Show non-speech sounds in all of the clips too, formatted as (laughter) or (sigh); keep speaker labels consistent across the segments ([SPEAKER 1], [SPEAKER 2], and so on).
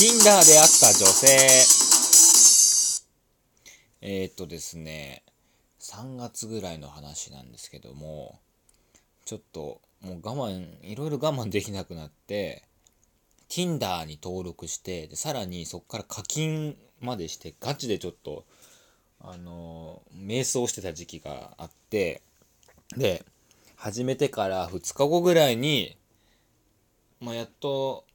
[SPEAKER 1] Tinder で会った女性。えー、っとですね、3月ぐらいの話なんですけども、ちょっともう我慢、いろいろ我慢できなくなって、Tinder に登録して、でさらにそこから課金までして、ガチでちょっと、あのー、瞑想してた時期があって、で、始めてから2日後ぐらいに、まあ、やっと、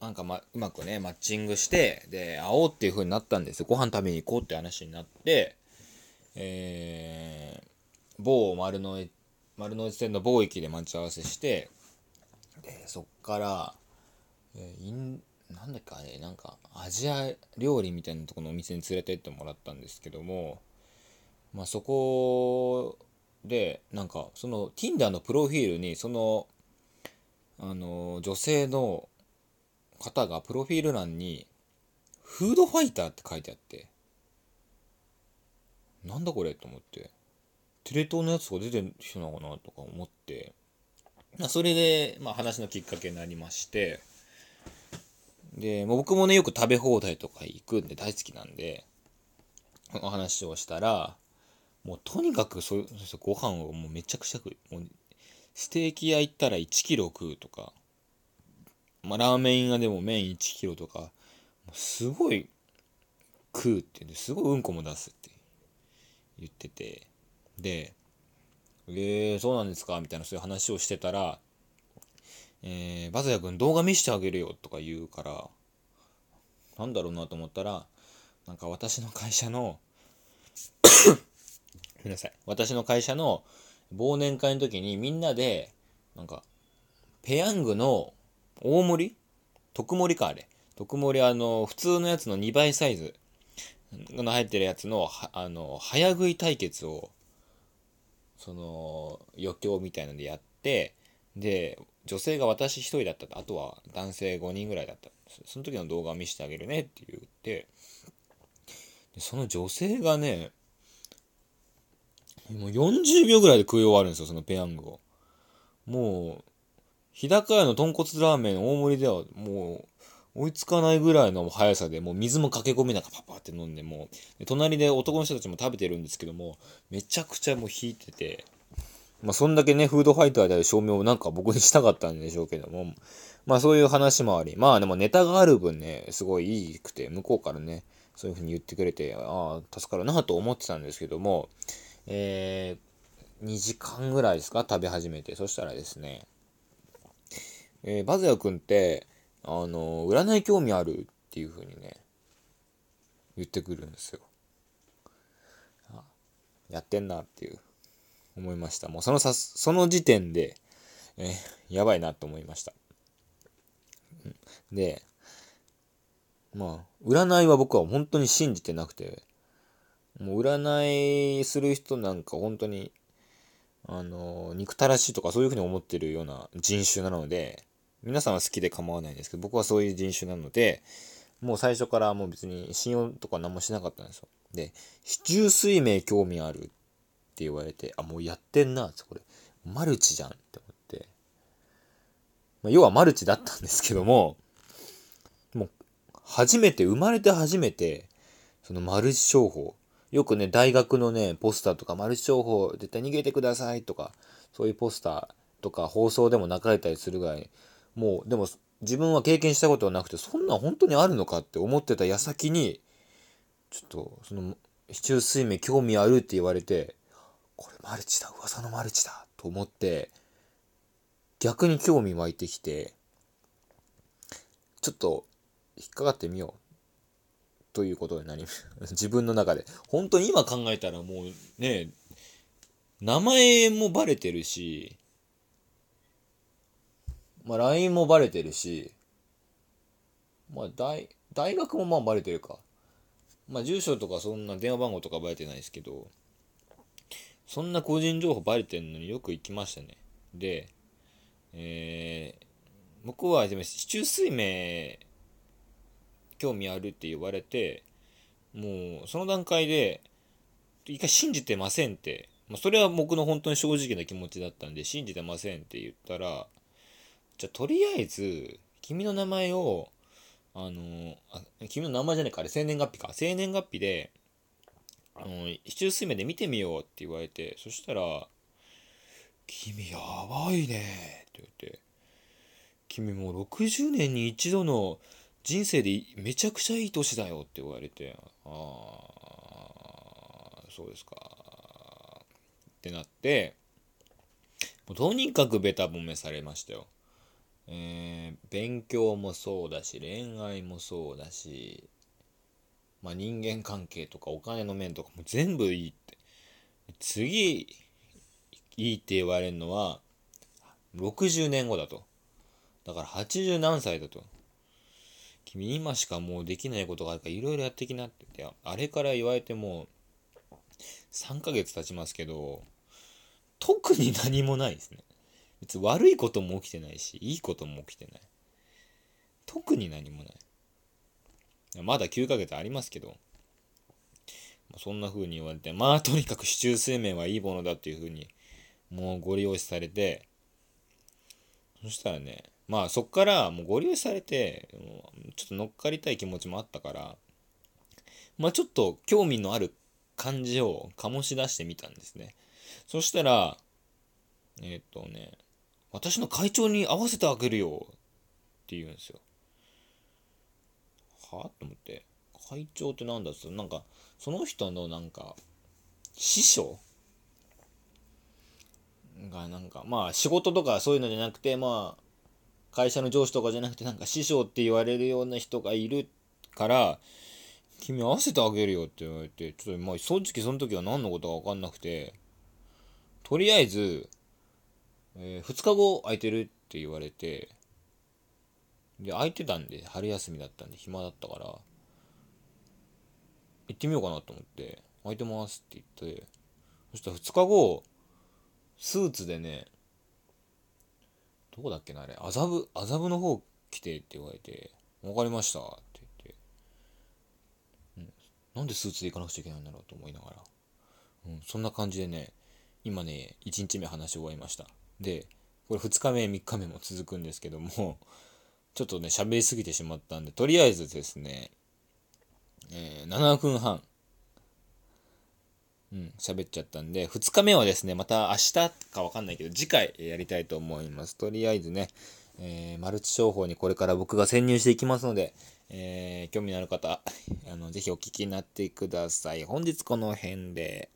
[SPEAKER 1] なんか、ま、うまくね、マッチングして、で、会おうっていう風になったんですよ。ご飯食べに行こうって話になって、えー、某丸の内、丸の内線の某駅で待ち合わせして、で、そっから、えー、イン、なんだっけあれ、なんか、アジア料理みたいなところのお店に連れてってもらったんですけども、まあ、そこで、なんか、その、Tinder のプロフィールに、その、あの、女性の方がプロフィール欄に、フードファイターって書いてあって、なんだこれと思って、テレ東のやつが出てる人なのかなとか思って、それで、まあ話のきっかけになりまして、で、僕もね、よく食べ放題とか行くんで大好きなんで、お話をしたら、もうとにかくそうご飯をもうめちゃくちゃ食う。もうステーキ屋行ったら1キロ食うとか、まあ、ラーメン屋でも麺1キロとか、すごい食うって言すごいうんこも出すって言ってて、で、えー、そうなんですか？みたいなそういう話をしてたら、えー、バズヤ君動画見してあげるよとか言うから、なんだろうなと思ったら、なんか私の会社の (coughs) ごめんなさい。私の会社の忘年会の時にみんなで、なんか、ペヤングの大盛り？特盛りか、あれ。特盛りあの、普通のやつの2倍サイズ。の入ってるやつの、あの、早食い対決を、その、余興みたいなのでやって、で、女性が私一人だった。とあとは男性5人ぐらいだった。その時の動画を見せてあげるねって言って。その女性がねもう40秒ぐらいで食い終わるんですよ、そのペヤングを。もう、日高屋の豚骨ラーメン大盛りではもう追いつかないぐらいの速さでもう水も駆け込みながらパパって飲んでもう隣で男の人たちも食べてるんですけどもめちゃくちゃもう引いててまあそんだけねフードファイターである証明をなんか僕にしたかったんでしょうけどもまあそういう話もありまあでもネタがある分ねすごいいいくて向こうからねそういう風に言ってくれてああ助かるなと思ってたんですけどもえー、2時間ぐらいですか？食べ始めて。そしたらですね、えー、バズヤ君って、あの、占い興味あるっていう風にね、言ってくるんですよ。やってんなっていう、思いました。もうそのさ、その時点で、えー、やばいなと思いました。で、まあ、占いは僕は本当に信じてなくて、もう占いする人なんか本当に、あの、憎たらしいとかそういうふうに思ってるような人種なので、皆さんは好きで構わないんですけど、僕はそういう人種なので、もう最初からもう別に信用とか何もしなかったんですよ。で、市中水明興味あるって言われて、あ、もうやってんな、これ、マルチじゃんって思って。まあ、要はマルチだったんですけども、もう、初めて、生まれて初めて、そのマルチ商法、よくね、大学のね、ポスターとか、マルチ商法、絶対逃げてくださいとか、そういうポスターとか放送でも流れたりするぐらい、もう、でも自分は経験したことはなくて、そんな本当にあるのかって思ってた矢先に、ちょっと、その、市中水明興味あるって言われて、これマルチだ、噂のマルチだ、と思って、逆に興味湧いてきて、ちょっと、引っかかってみようということになり、(laughs) 自分の中で。本当に今考えたらもうね、名前もバレてるし、まあ LINE もバレてるし、まあ大、大学もまあバレてるか。まあ住所とかそんな電話番号とかバレてないですけど、そんな個人情報バレてんのによく行きましたね。で、えー、僕は、でも、市中水明興味あるって言われて、もうその段階で、一回信じてませんって、まあ、それは僕の本当に正直な気持ちだったんで、信じてませんって言ったら、じゃとりあえず、君の名前を、あのあ君の名前じゃないかあれ生年月日か生年月日であの市中水面で見てみようって言われてそしたら「君やばいね」って言って「君もう60年に一度の人生でめちゃくちゃいい年だよ」って言われて「ああそうですか」ってなってもうとにかくベタ褒めされましたよ。えー、勉強もそうだし恋愛もそうだし、まあ、人間関係とかお金の面とかも全部いいって。次いいって言われるのは60年後だと。だから80何歳だと。君今しかもうできないことがあるからいろいろやってきなって。ってあれから言われても3ヶ月経ちますけど特に何もないですね。別に悪いことも起きてないし、いいことも起きてない。特に何もない。まだ9ヶ月ありますけど、そんな風に言われて、まあとにかく市中水面はいいものだっていう風に、もうご利用しされて、そしたらね、まあそっからもうご利用されて、ちょっと乗っかりたい気持ちもあったから、まあちょっと興味のある感じを醸し出してみたんですね。そしたら、えっ、とね、私の会長に合わせてあげるよって言うんですよ。は？あと思って。会長って何だ？っつなんか、その人のなんか、師匠？がなんか、まあ仕事とかそういうのじゃなくて、まあ、会社の上司とかじゃなくて、なんか師匠って言われるような人がいるから、君合わせてあげるよって言われて、ちょっとまあ正直その時は何のことか分かんなくて、とりあえず、えー、2日後空いてるって言われて、で、空いてたんで、春休みだったんで暇だったから、行ってみようかなと思って、空いてますって言って、そしたら2日後、スーツでね、どこだっけなあれ、麻布、麻布の方来てって言われて、わかりましたって言って、うん、なんでスーツで行かなくちゃいけないんだろうと思いながら、うん、そんな感じでね、今ね、1日目話し終わりました。で、これ2日目、3日目も続くんですけども、(laughs) ちょっとね、喋りすぎてしまったんで、とりあえずですね、えー、7分半、うん、喋っちゃったんで、2日目はですね、また明日かわかんないけど、次回やりたいと思います。とりあえずね、えー、マルチ商法にこれから僕が潜入していきますので、えー、興味のある方、あの、ぜひお聞きになってください。本日この辺で。